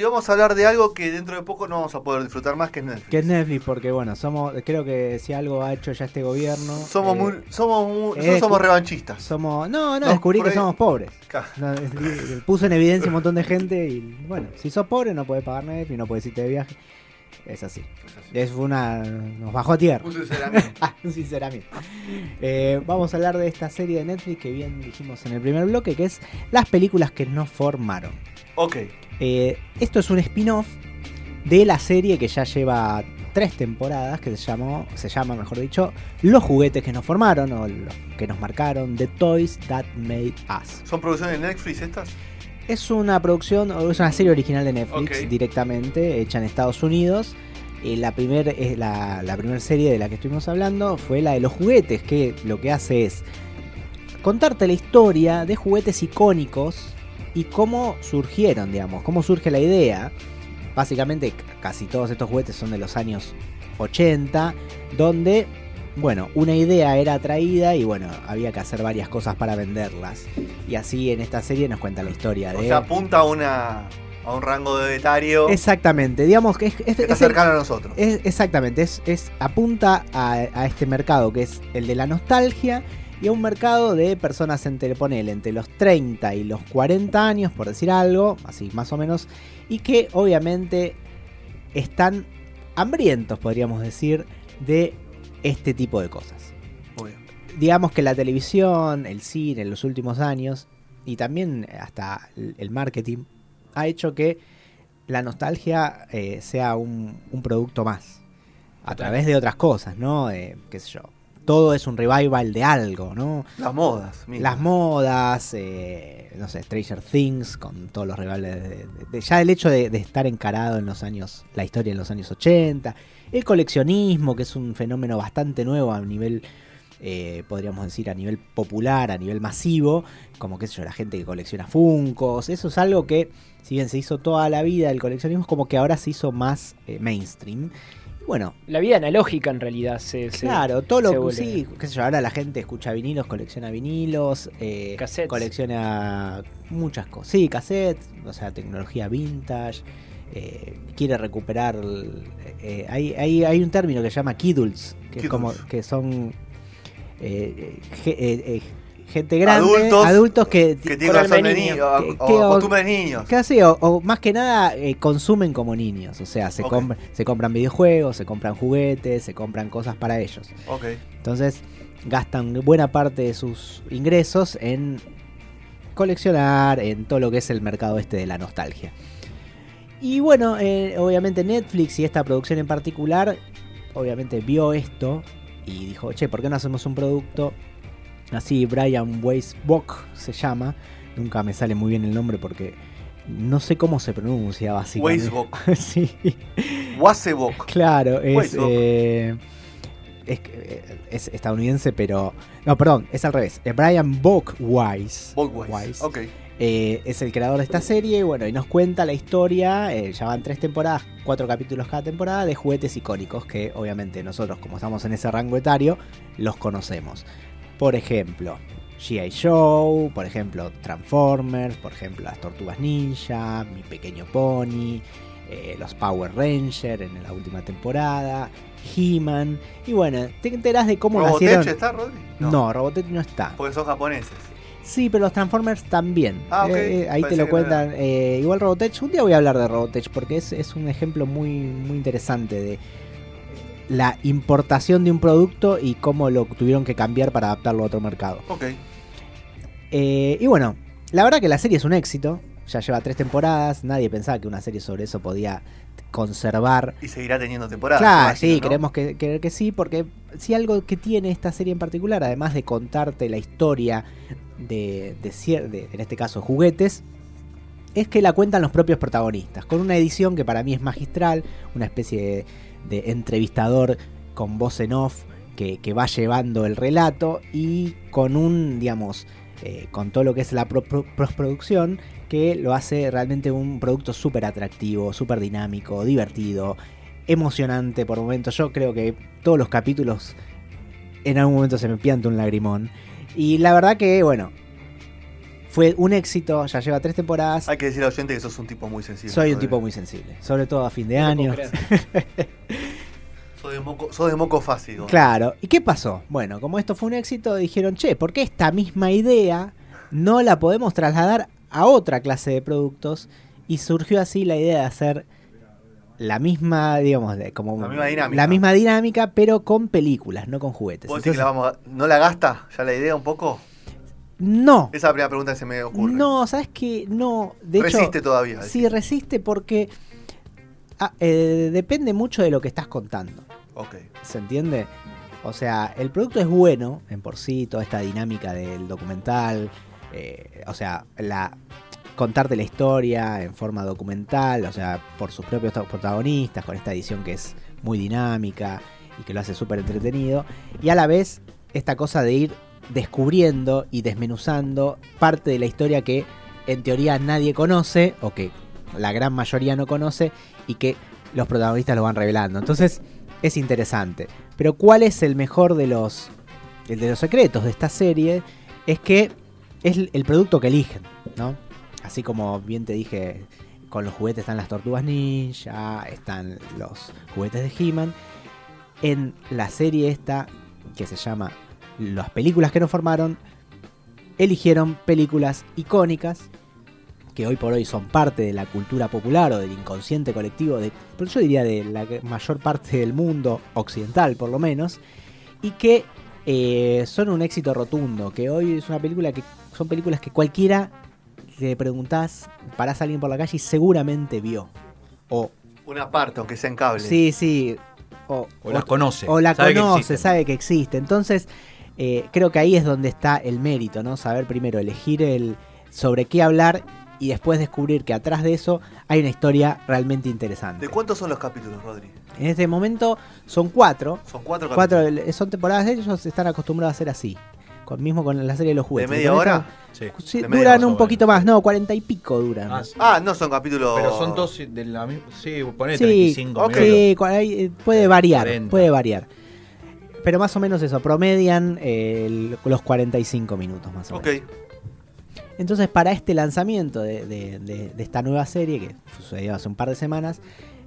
Rodri, vamos a hablar de algo que dentro de poco no vamos a poder disfrutar más, que es Netflix. Que es Netflix, porque bueno, somos, creo que si algo ha hecho ya este gobierno. Somos eh, muy, somos muy, eh, somos revanchistas. Somos, no, no, No, descubrí que somos pobres. No, puso en evidencia un montón de gente y bueno, si sos pobre no podés pagar Netflix, no podés irte de viaje. Es así. Es así. Es una. Nos bajó a tierra. Un sinceramiento. Un sinceramiento. Eh, vamos a hablar de esta serie de Netflix que bien dijimos en el primer bloque, que es las películas que nos formaron. ok, Eh, esto es un spin-off de la serie que ya lleva tres temporadas, que se llamó, se llama, mejor dicho, Los juguetes que nos formaron o los que nos marcaron, The Toys That Made Us. ¿son producciones de Netflix estas? Es una producción, o es una serie original de Netflix directamente, hecha en Estados Unidos. Eh, la primera la, la primer serie de la que estuvimos hablando fue la de los juguetes, que lo que hace es contarte la historia de juguetes icónicos y cómo surgieron, digamos, cómo surge la idea. Básicamente casi todos estos juguetes son de los años 80, donde, bueno, una idea era traída y bueno, había que hacer varias cosas para venderlas. Y así en esta serie nos cuenta la historia de... O sea, apunta a, una, a un rango de etario Exactamente, digamos que es, es- que está es el- cercano a nosotros. es- exactamente, es, es- apunta a, a este mercado que es el de la nostalgia y a un mercado de personas entre, ponele, entre los 30 y los 40 años, por decir algo, así más o menos, y que obviamente están hambrientos, podríamos decir, de este tipo de cosas. Digamos que la televisión, el cine en los últimos años y también hasta el marketing ha hecho que la nostalgia eh, sea un, un producto más. A través de otras cosas, ¿no? Eh, qué sé yo. Todo es un revival de algo, ¿no? Las modas. Las modas, eh, no sé, Stranger Things, con todos los rivales. De, de- de- ya el hecho de, de estar encarado en los años, la historia en los años 80. El coleccionismo, que es un fenómeno bastante nuevo a nivel, eh, podríamos decir, a nivel popular, a nivel masivo. Como, qué sé yo, la gente que colecciona Funcos. Eso es algo que, si bien se hizo toda la vida el coleccionismo, es como que ahora se hizo más eh, mainstream. Bueno, La vida analógica en realidad se. se- Claro, todo lo que sí, qué sé yo, ahora la gente escucha vinilos, colecciona vinilos, eh, Cassettes. colecciona muchas cosas. Sí, cassettes, o sea, tecnología vintage, eh, quiere recuperar... el- eh, hay, hay, hay un término que se llama kidults, que es como que son eh, eh, eh, gente grande, Adultos adultos, que, Que tiene Con alma corazón de de niño. niño. O, Que- o que- o- de niños. o, o más que nada eh, consumen como niños, o sea, se, Ok. compra- se compran videojuegos, se compran juguetes, se compran cosas para ellos. Entonces gastan buena parte de sus ingresos en coleccionar, en todo lo que es el mercado este de la nostalgia. Y bueno, eh, obviamente Netflix y esta producción en particular, obviamente vio esto y dijo, che, ¿por qué no hacemos un producto así? Brian Weisbach se llama. Nunca me sale muy bien el nombre porque no sé cómo se pronuncia básicamente. Weisbach. sí. Wasebok. Claro, es, eh, es, eh, es estadounidense, pero. No, perdón, es al revés. Brian Bockwise. Bockwise. Wise. Ok. Eh, es el creador de esta serie. Bueno, y nos cuenta la historia. eh, ya van tres temporadas, cuatro capítulos cada temporada, de juguetes icónicos que, obviamente, nosotros, como estamos en ese rango etario, los conocemos. Por ejemplo, G.I. Joe, por ejemplo, Transformers, por ejemplo, las Tortugas Ninja, Mi Pequeño Pony, eh, los Power Rangers en la última temporada, He-Man. Y bueno, te enterás de cómo ¿Robotech nacieron. está, Rodri? No, Robotech no está. Porque son japoneses. Sí, pero los Transformers también. Ah, ok. Eh, eh, ahí te Pensé lo cuentan. Eh, igual Robotech, un día voy a hablar de Robotech porque es, es un ejemplo muy, muy interesante de... la importación de un producto y cómo lo tuvieron que cambiar para adaptarlo a otro mercado. Ok. Eh, y bueno, la verdad que la serie es un éxito. Ya lleva tres temporadas. Nadie pensaba que una serie sobre eso podía conservar. Y seguirá teniendo temporadas. Claro, imagino, sí, ¿no? queremos que, creer que sí, porque si algo que tiene esta serie en particular, además de contarte la historia de, de, de, en este caso, juguetes, es que la cuentan los propios protagonistas, con una edición que para mí es magistral, una especie de, de entrevistador con voz en off que, que va llevando el relato y con un, digamos, eh, con todo lo que es la pro- pro- postproducción, que lo hace realmente un producto súper atractivo, súper dinámico, divertido, emocionante por momentos. Yo creo que todos los capítulos en algún momento se me pianta un lagrimón. Y la verdad que, bueno, fue un éxito, ya lleva tres temporadas. Hay que decir al oyente que sos un tipo muy sensible. Soy un tipo muy sensible, sobre todo a fin de No año. Sos de moco, sos de moco fácil. ¿no? Claro, ¿y qué pasó? Bueno, como esto fue un éxito, dijeron, che, ¿por qué esta misma idea no la podemos trasladar a otra clase de productos? Y surgió así la idea de hacer la misma, digamos, de- como La misma dinámica. la misma dinámica, pero con películas, no con juguetes. ¿Vos que Entonces, la vamos a- ¿No la gasta ya la idea un poco? No, Esa es la primera pregunta que se me ocurre. no, ¿sabes qué? No, de hecho, Resiste todavía. sí resiste porque ah, eh, depende mucho de lo que estás contando. Ok. ¿Se entiende? O sea, el producto es bueno en por sí, toda esta dinámica del documental, eh, o sea, la contarte la historia en forma documental, o sea, por sus propios protagonistas, con esta edición que es muy dinámica y que lo hace súper entretenido, y a la vez esta cosa de ir descubriendo y desmenuzando parte de la historia que en teoría nadie conoce, o que la gran mayoría no conoce, y que los protagonistas lo van revelando. Entonces, es interesante. Pero ¿cuál es el mejor de los, el de los secretos de esta serie? Es que es el- producto que eligen, ¿no? Así como bien te dije, con los juguetes están las tortugas ninja, están los juguetes de He-Man. En la serie esta, que se llama Las películas que nos formaron, eligieron películas icónicas que hoy por hoy son parte de la cultura popular o del inconsciente colectivo, de, pero yo diría de la mayor parte del mundo occidental por lo menos, y que eh, son un éxito rotundo, que hoy es una película que son películas que cualquiera le preguntás, parás a alguien por la calle y seguramente vio. O, Una parte, aunque sea en cable. sí, sí, o, O las conoce. o la sabe conoce, sabe que existe. Entonces, eh, creo que ahí es donde está el mérito, ¿no? Saber primero elegir el sobre qué hablar y después descubrir que atrás de eso hay una historia realmente interesante. ¿De cuántos son los capítulos, Rodri? En este momento son cuatro. Son cuatro Cuatro capítulos. eh, son temporadas de ellos, están acostumbrados a hacer así. Con, mismo con la serie de los ¿De juguetes. media Con hora? Sí. esta- sí, de media duran hora, un poquito más, no, cuarenta y pico duran. Ah, sí. Ah, no son capítulos. Pero son todos de la misma. Sí, poné Sí, 35 ok. minutos. Sí, eh, puede variar, 40. puede variar. Pero más o menos eso, promedian eh, el- los 45 minutos más o Ok. menos. Entonces, para este lanzamiento de, de- de- de esta nueva serie, que sucedió hace un par de semanas,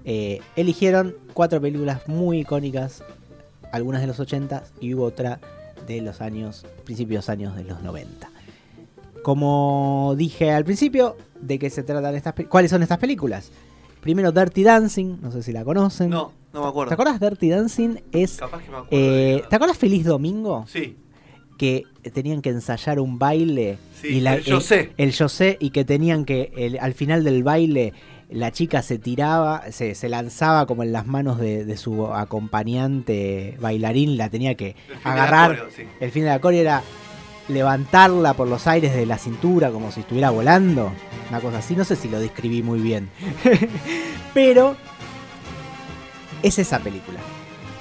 eh, eligieron cuatro películas muy icónicas, algunas de los 80 y hubo otra de los años, principios años de los 90. Como dije al principio, ¿de qué se tratan estas pe- ¿Cuáles son estas películas? Primero Dirty Dancing, no sé si la conocen. No, no me acuerdo. ¿Te acuerdas? Dirty Dancing es... Capaz que me acuerdo. eh, ¿Te acuerdas Feliz Domingo? Sí, Que tenían que ensayar un baile. Sí, el yo sé. El yo sé y que tenían que, el- al final del baile, la chica se tiraba, se, se lanzaba como en las manos de, de su acompañante bailarín, la tenía que El fin de la agarrar. coreo, sí. El fin de la coreo era levantarla por los aires de la cintura como si estuviera volando. Una cosa así, no sé si lo describí muy bien. Pero es esa película.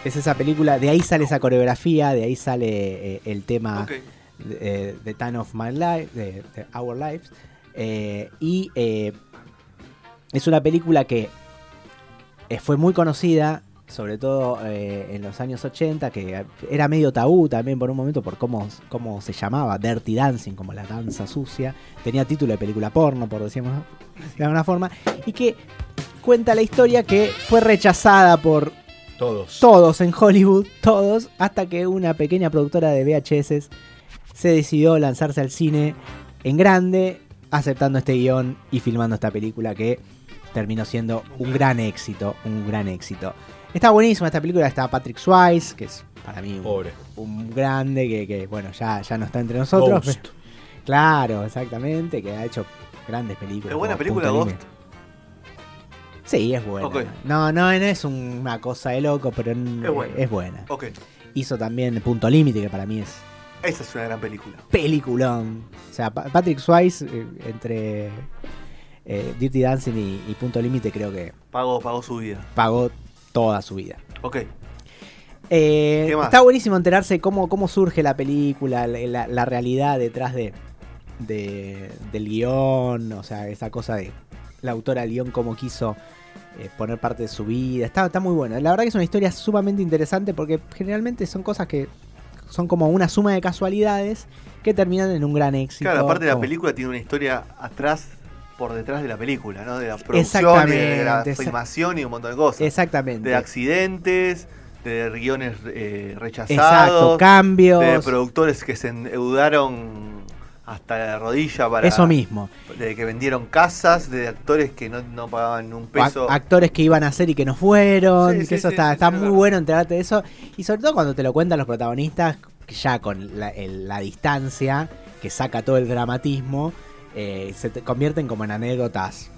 Es esa película, de ahí sale esa coreografía, de ahí sale eh, el tema Ok. de, eh, The Time of My Life, de, de Our Lives. eh, y eh, es una película que eh, fue muy conocida, sobre todo eh, en los años 80, que era medio tabú también por un momento por cómo, cómo se llamaba, Dirty Dancing, como la danza sucia. Tenía título de película porno, por decirlo de alguna forma. Y que cuenta la historia que fue rechazada por Todos. todos en Hollywood, todos, hasta que una pequeña productora de VHS se decidió lanzarse al cine en grande, aceptando este guion y filmando esta película que terminó siendo un gran éxito, un gran éxito. Está buenísima esta película, está Patrick Swayze, que es para mí un, Pobre. un grande que, que, bueno, ya, ya no está entre nosotros. Ghost. pero- claro, exactamente, que ha hecho grandes películas. ¿Es buena película Ghost? Sí, es buena. No, no, no es una cosa de loco, pero Es buena. es buena. Ok. Hizo también Punto Límite, que para mí es Esa es una gran película. peliculón. O sea, Pa- Patrick Swayze eh, entre eh, Dirty Dancing y, y Punto Límite creo que Pagó, pagó su vida. pagó toda su vida. Ok. Eh, ¿Qué más? está buenísimo enterarse cómo, cómo surge la película, la, la- la realidad detrás de, de- del guion, o sea, esa cosa de la autora del guion, cómo quiso eh, poner parte de su vida. Está, está muy bueno. La verdad que es una historia sumamente interesante porque generalmente son cosas que son como una suma de casualidades que terminan en un gran éxito. Claro, aparte la como- película tiene una historia atrás, por detrás de la película, ¿no? De la producción, de la filmación y un montón de cosas. Exactamente. De accidentes, de guiones eh, rechazados. Exacto, cambios. De productores que se endeudaron hasta la rodilla para. Eso mismo. De que vendieron casas, de actores que no, no pagaban un peso. actores que iban a hacer y que no fueron, Sí, que sí, eso sí, está, sí, está muy bueno enterarte de eso. Y sobre todo cuando te lo cuentan los protagonistas, que ya con la, el- la distancia que saca todo el dramatismo, eh, se te convierten como en anécdotas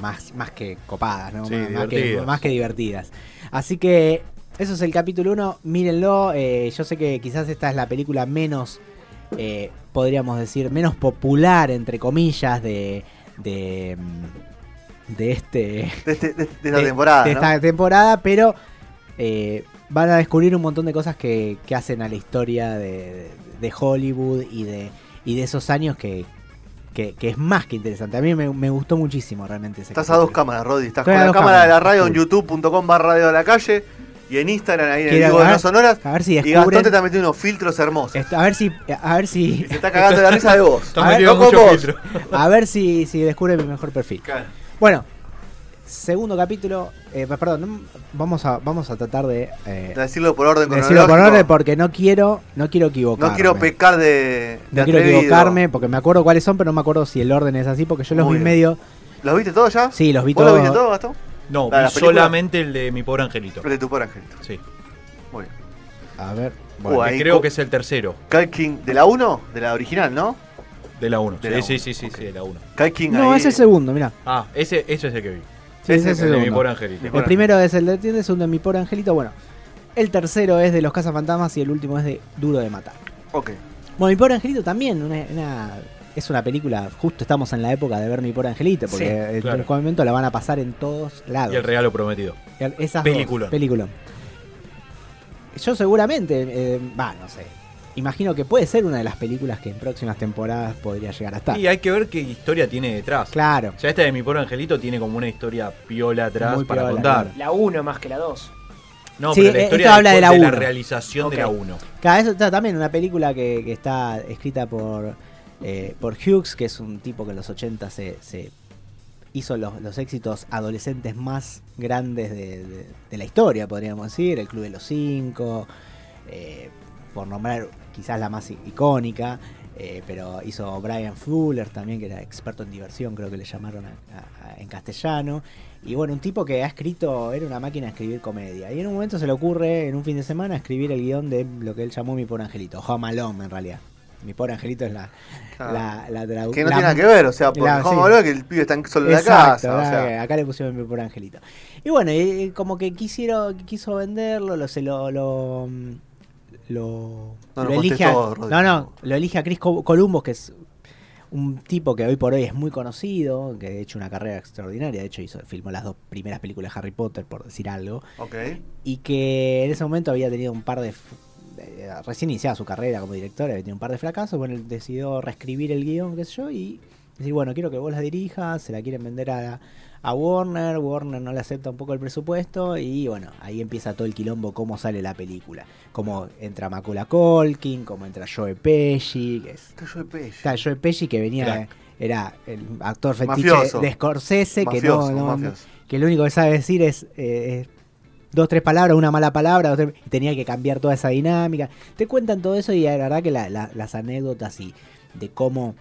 más, más que copadas, ¿no? Sí, más, más que, divertidas. más que divertidas. Así que eso es el capítulo 1, mírenlo. eh, yo sé que quizás esta es la película menos, eh, podríamos decir, menos popular, entre comillas, de... de de este de, este- de- de esta temporada. de ¿no? esta temporada, pero eh, van a descubrir un montón de cosas que, que hacen a la historia de, de Hollywood y de, y de esos años que, que, que es más que interesante. A mí me, me gustó muchísimo realmente ese Estás a dos cámaras, Roddy. Estás Estoy con la cámara de la radio en youtube.com barra radio de la calle y en Instagram ahí en el vivo de no sonoras. A ver si Y Gastón descubren. te está metiendo unos filtros hermosos. A ver si. A ver si. Y se está cagando la risa de vos. A ver, metido no con mucho vos. filtro. A ver si, si descubre mi mejor perfil. Claro. Bueno. Segundo capítulo. eh, perdón, vamos a, vamos a tratar de. eh, De decirlo por orden decirlo por orden porque no quiero. No quiero equivocarme. No quiero pecar de, de No quiero equivocarme porque me acuerdo cuáles son, pero no me acuerdo si el orden es así, porque yo los Muy vi bien. medio. ¿Los viste todos ya? Sí, los vi ¿Vos todos. los viste todos, Gastón? No, ¿La de vi solamente el de mi pobre angelito. El de tu pobre angelito. Sí. Muy bien. A ver. Bueno. Que ahí creo que es el tercero Kai King, ¿de la 1? De la original, ¿no? de la 1. De la Sí, uno. sí, sí, sí, sí, de la 1. Kai King No, ahí- es el segundo, mira. Ah, ese, ese es el que vi. Sí, Ese es es El de mi pobre segundo. angelito. El primero es el de Tiende, el segundo de mi pobre angelito. Bueno, el tercero es de los cazafantasmas y el último es de Duro de Matar. Ok. Bueno, mi pobre angelito también, una, una- es una película, justo estamos en la época de ver mi pobre angelito, porque Sí, en claro. algún momento la van a pasar en todos lados. Y el regalo prometido. Esas Peliculón. dos, peliculón. Yo seguramente, eh, va, no sé. Imagino que puede ser una de las películas que en próximas temporadas podría llegar a estar. Y hay que ver qué historia tiene detrás. Claro. Ya esta de mi pobre angelito tiene como una historia piola atrás Muy para piola, contar. claro. La 1 más que la 2. No, Sí, pero la eh, historia esto habla de la de uno. realización de la 1. Cada vez está también una película que, que está escrita por, eh, por Hughes, que es un tipo que en los 80 se, hizo los, éxitos adolescentes más grandes de, la historia, podríamos decir. El Club de los Cinco, eh, por nombrar quizás la más icónica. eh, pero hizo Brian Fuller también, que era experto en diversión, creo que le llamaron en castellano. Y bueno, un tipo que ha escrito, era una máquina de escribir comedia. Y en un momento se le ocurre, en un fin de semana, escribir el guion de lo que él llamó Mi Pobre Angelito, Home Alone en realidad. Mi Pobre Angelito es la, Claro. la, la tradu- Que no la- tiene nada que ver, o sea, porque la- ¿cómo sí. hablar que el pibe está solo en la casa? Acá le pusieron Mi Pobre Angelito. Y bueno, y- y como que quisieron, quiso venderlo, lo, se lo... lo lo, No lo nos elige a, no, no, lo elige a Chris Co- Columbus, que es un tipo que hoy por hoy es muy conocido, que ha hecho una carrera extraordinaria, de hecho hizo, filmó las dos primeras películas de Harry Potter, por decir algo, ok. y que en ese momento había tenido un par de... de- recién iniciada su carrera como director, había tenido un par de fracasos, bueno, él decidió reescribir el guion, qué sé yo, y decir, bueno, quiero que vos la dirijas, se la quieren vender a, a Warner, Warner no le acepta un poco el presupuesto, y bueno, ahí empieza todo el quilombo, cómo sale la película, cómo entra Macula Colkin, cómo entra Joe Pesci, que es... De pelle. Está Joe Pesci que venía, era el actor fetiche Mafioso. de Scorsese, que no, no- que lo único que sabe decir es eh, es dos, tres palabras, una mala palabra, dos, tres- y tenía que cambiar toda esa dinámica. Te cuentan todo eso y la verdad que la- la- las anécdotas y de cómo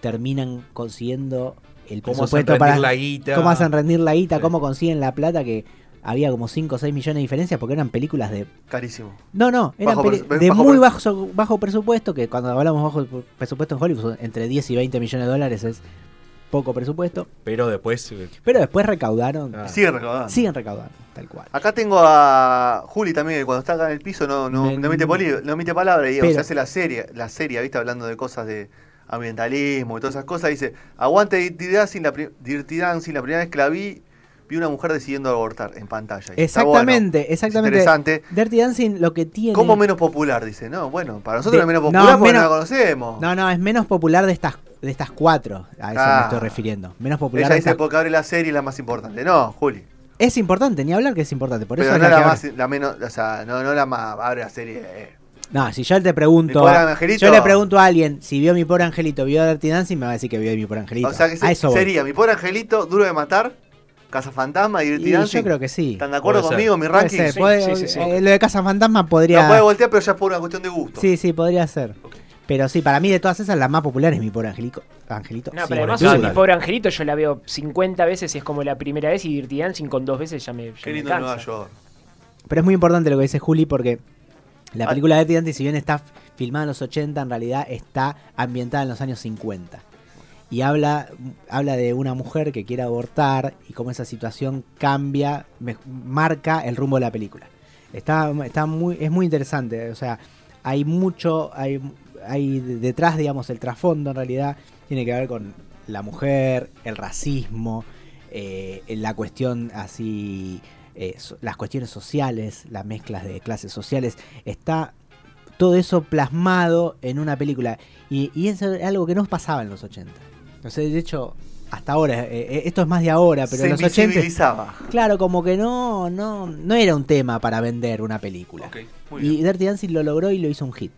terminan consiguiendo el Cómo presupuesto para la guita. cómo hacen rendir la guita, Sí. cómo consiguen la plata que había como 5 o 6 millones de diferencias porque eran películas de... Carísimo. No, no, eran Bajo de bajo muy bajo, bajo presupuesto, que cuando hablamos bajo presupuesto en Hollywood, entre 10 y 20 millones de dólares es poco presupuesto. Pero después. eh, Pero después recaudaron, Ah. Sigue recaudando. siguen recaudando, tal cual. Acá tengo a Juli también, que cuando está acá en el piso no, no, Me- no emite, poli- no emite palabra. Y Pero- se hace la serie, la serie, ¿viste? Hablando de cosas de ambientalismo y todas esas cosas. Dice, aguante Dirty Dancing, la, pri- Dirty Dancing, la primera vez que la vi, vi una mujer decidiendo abortar en pantalla. Y bueno, Exactamente, exactamente. interesante. Dirty Dancing lo que tiene... ¿Cómo menos popular? Dice, no, bueno, para nosotros De- es menos no, popular porque menos- no la conocemos. No, no, es menos popular de estas de estas cuatro. A eso me Ah. estoy refiriendo. Menos popular Ella dice estas- porque abre la serie la más importante. No, Juli. Es importante, ni hablar que es importante. Por eso Pero es no la más, la menos, o sea, no, no la más, abre la serie. eh. No, si yo te pregunto. Yo le pregunto a alguien si vio mi pobre angelito, vio Dirty Dancing, me va a decir que vio mi pobre angelito. O sea que eso sería mi pobre angelito, duro de matar, Casa Fantasma y Dirty Y Dancing. yo creo que sí. ¿Están de acuerdo Puede ser. conmigo? Mi Puede ranking. ser, Sí, puede- sí, sí, sí. eh, lo de Casa Fantasma podría. No puede voltear, pero ya es por una cuestión de gusto. sí, sí, podría ser. Pero sí, para mí de todas esas, la más popular es mi pobre angelito. angelito No, sí, pero además, mi pobre angelito yo la veo 50 veces y es como la primera vez y Dirty Dancing con dos veces ya me, ya Qué me lindo cansa. Nueva York. Pero es muy importante lo que dice Juli porque la Ah. película de Dirty Dancing, si bien está filmada en los 80, en realidad está ambientada en los años 50. Y habla, habla de una mujer que quiere abortar y cómo esa situación cambia, me- marca el rumbo de la película. Está, está muy, es muy interesante, o sea, hay mucho, hay, hay detrás, digamos, el trasfondo en realidad tiene que ver con la mujer, el racismo, eh, la cuestión así, eh, las cuestiones sociales, las mezclas de clases sociales, está todo eso plasmado en una película. Y, y eso es algo que no pasaba en los 80. No sé, de hecho, hasta ahora, eh, eh, esto es más de ahora, pero Se en los 80... invisibilizaba. Claro, como que no, no, no era un tema para vender una película. Ok, muy Y bien. Dirty Dancing lo logró y lo hizo un hit.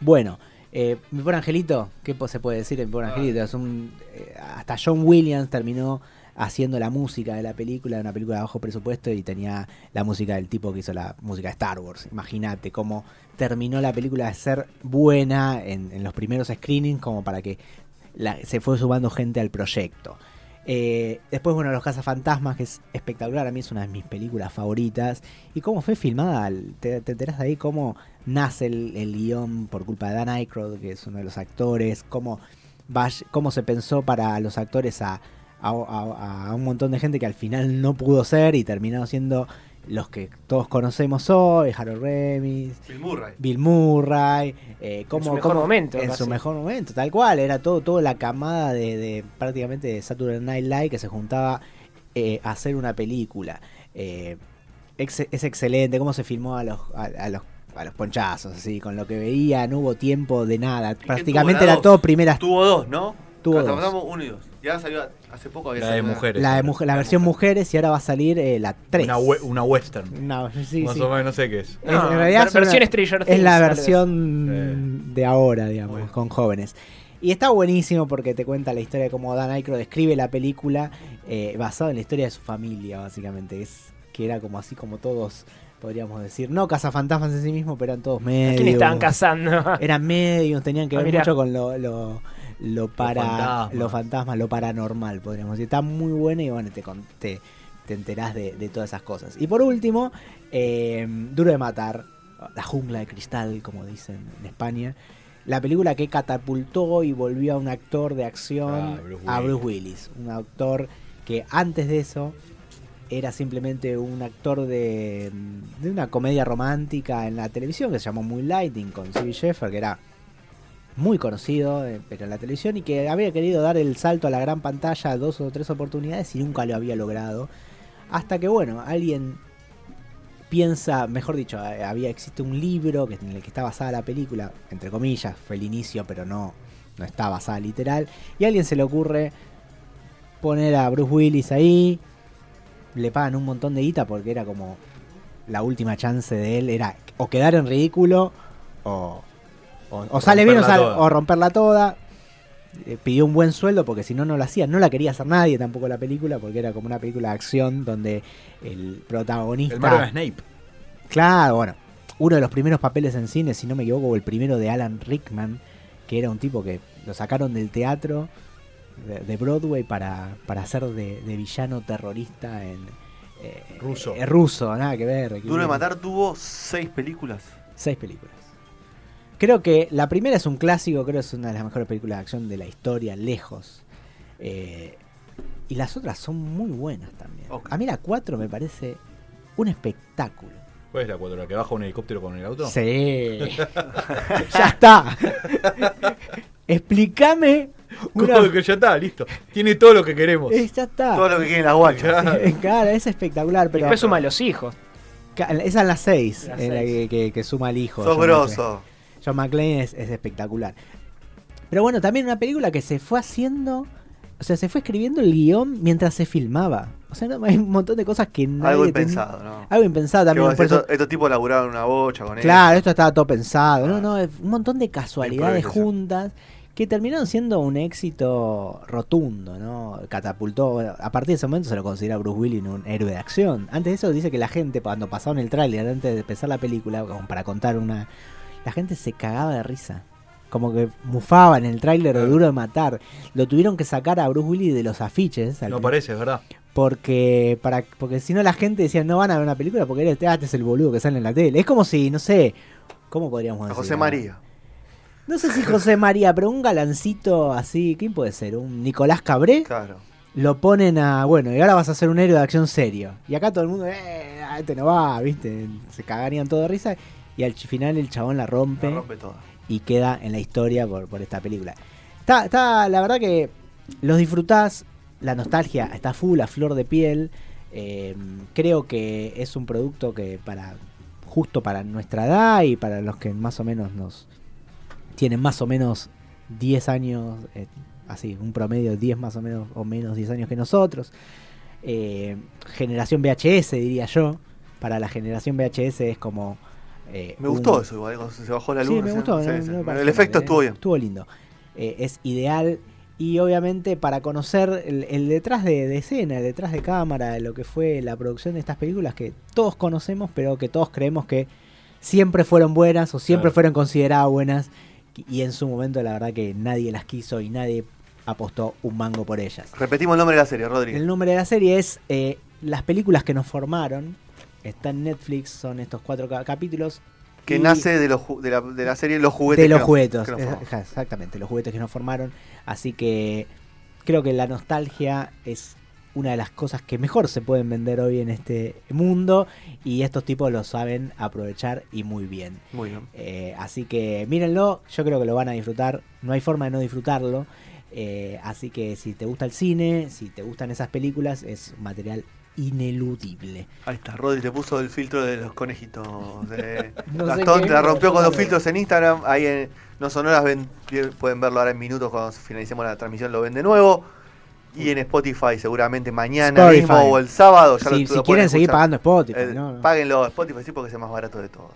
Bueno, eh, mi pobre angelito, ¿qué se puede decir de mi pobre angelito? Es un, eh, hasta John Williams terminó haciendo la música de la película, una película de bajo presupuesto y tenía la música del tipo que hizo la música de Star Wars. Imagínate cómo terminó la película de ser buena en, en los primeros screenings como para que se fue sumando gente al proyecto. Eh, después, bueno, Los Cazafantasmas, que es espectacular, a mí es una de mis películas favoritas. Y cómo fue filmada, te, te enterás de ahí cómo nace el, el guion por culpa de Dan Aykroyd, que es uno de los actores, cómo, cómo se pensó para los actores a un montón de gente que al final no pudo ser y terminaron siendo los que todos conocemos hoy, Harold Remis, Bill Murray. Bill Murray, eh, cómo, su mejor cómo- momento, en casi. su mejor momento, tal cual, era todo, toda la camada de, de prácticamente de Saturday Night Live que se juntaba eh, a hacer una película. Eh, ex- es excelente cómo se filmó a los, a, a los a los ponchazos, así, con lo que veía, no hubo tiempo de nada. Prácticamente era dos? todo primeras. Tuvo dos, ¿no? Tuvo dos. Cazafantasma uno y dos. Ya salió hace poco. había La de salido una- mujeres. La, de mujer, la versión mujeres y ahora va a salir eh, la 3. Una, we- una western. No, sí, Más sí. o menos, no sé qué es. En- No, en realidad son versión una- Stranger es la versión de ahora, digamos, con jóvenes. Y está buenísimo porque te cuenta la historia de cómo Dan Aykroyd describe la película eh, basada en la historia de su familia, básicamente. Es que era como así como todos, podríamos decir, no cazafantasmas en sí mismo, pero eran todos ¿A medios. quién estaban cazando? Eran medios, tenían que Ah, ver mirá. mucho con lo, lo, lo para fantasmas. lo fantasma, lo paranormal, podríamos decir. Está muy buena y bueno, te, te, te enterás de, de todas esas cosas. Y por último, eh, Duro de Matar, La Jungla de Cristal, como dicen en España. La película que catapultó y volvió a un actor de acción Ah, Bruce a. Bruce Willis. Un actor que antes de eso era simplemente un actor de, de una comedia romántica en la televisión que se llamó Moonlighting con Stevie Sheffer, que era muy conocido, eh, pero en la televisión, y que había querido dar el salto a la gran pantalla dos o tres oportunidades y nunca lo había logrado. Hasta que, bueno, alguien piensa, mejor dicho, eh, había existe un libro que, en el que está basada la película, entre comillas, fue el inicio, pero no, no está basada literal, y a alguien se le ocurre poner a Bruce Willis ahí, le pagan un montón de guita porque era como la última chance de él, era o quedar en ridículo o, o, o sale bien o, Romperla sale- toda. o romperla toda. Eh, pidió un buen sueldo porque si no, no lo hacía. No la quería hacer nadie tampoco la película porque era como una película de acción donde el protagonista... El Snape. Claro, bueno. Uno de los primeros papeles en cine, si no me equivoco, o el primero de Alan Rickman, que era un tipo que lo sacaron del teatro de, de Broadway para, para hacer de, de villano terrorista en, eh, Ruso. eh, ruso, nada que ver. Duro de Matar tuvo seis películas. Seis películas. Creo que la primera es un clásico, creo que es una de las mejores películas de acción de la historia, lejos. Eh, y las otras son muy buenas también. Ok. A mí la 4 me parece un espectáculo. ¿Cuál es la cuatro? ¿La que baja un helicóptero con el auto? Sí. ya está. Explícame una... Como que ya está, listo. Tiene todo lo que queremos. Eh, ya está. Todo lo que quieren las guachas. Claro, es espectacular, pero Después suma a los hijos. esa es la 6, La en la que, seis. que- que suma al hijo. Sos grosso. John McClane es, es espectacular. Pero bueno, también una película que se fue haciendo, o sea, se fue escribiendo el guion mientras se filmaba. O sea, no, hay un montón de cosas que nadie Algo ten- impensado, ¿no? Algo impensado también. eso- estos, estos tipos laburaron una bocha con Claro, esto estaba todo pensado. No, Ah. no, un montón de casualidades juntas que terminaron siendo un éxito rotundo, ¿no? Catapultó. A partir de ese momento se lo considera Bruce Willis un héroe de acción. Antes de eso dice que la gente, cuando pasaron el tráiler, antes de empezar la película, como para contar una. La gente se cagaba de risa. Como que mufaba en el tráiler de. Duro de Matar. Lo tuvieron que sacar a Bruce Willis de los afiches. al No parece, es verdad. porque para porque si no la gente decía no van a ver una película porque eres, ah, este es el boludo que sale en la tele. Es como si, no sé, ¿cómo podríamos A decir? José María. No sé si José María, pero un galancito así, ¿quién puede ser? ¿Un Nicolás Cabré? Claro. Lo ponen a, bueno, y ahora vas a ser un héroe de acción serio. Y acá todo el mundo, eh, este no va, ¿viste? Se cagarían todo de risa. Y al final el chabón la rompe, La rompe toda. y queda en la historia por, por esta película. Está, está, la verdad que los disfrutás, la nostalgia está full, a flor de piel. Eh, creo que es un producto que para justo para nuestra edad y para los que más o menos nos tienen más o menos 10 años, eh, así, un promedio de 10 más o menos o menos 10 años que nosotros. Eh, generación VHS, diría yo. Para la generación VHS es como... eh, Me un- gustó eso igual, cuando se bajó la luz. Sí, me gustó. sí, no- sí. no me pareció el efecto estuvo bien. Estuvo lindo. Eh, es ideal. Y obviamente para conocer el, el detrás de, de escena, el detrás de cámara, de lo que fue la producción de estas películas que todos conocemos, pero que todos creemos que siempre fueron buenas o siempre Claro. fueron consideradas buenas. Y en su momento la verdad que nadie las quiso y nadie apostó un mango por ellas. Repetimos el nombre de la serie, Rodri. El nombre de la serie es eh, Las películas que nos formaron. Está en Netflix, son estos cuatro ca- capítulos. Que nace de, los, de, la, de la serie Los juguetes. de los juguetes, exactamente, los juguetes que nos formaron. Así que creo que la nostalgia es una de las cosas que mejor se pueden vender hoy en este mundo y estos tipos lo saben aprovechar y muy bien. Muy bien. Eh, así que mírenlo, yo creo que lo van a disfrutar, no hay forma de no disfrutarlo. Eh, así que si te gusta el cine, si te gustan esas películas, es material ineludible. Ahí está, Rodri te puso el filtro de los conejitos. De... No Gastón te la rompió con los filtros en Instagram. Ahí en No Sonoras ven, pueden verlo ahora en minutos cuando finalicemos la transmisión, lo ven de nuevo. Y en Spotify seguramente mañana Spotify. mismo o el sábado. Ya Si, lo, si lo pueden quieren seguir pagando Spotify, Eh, ¿no? Páguenlo Spotify, sí, porque es el más barato de todos.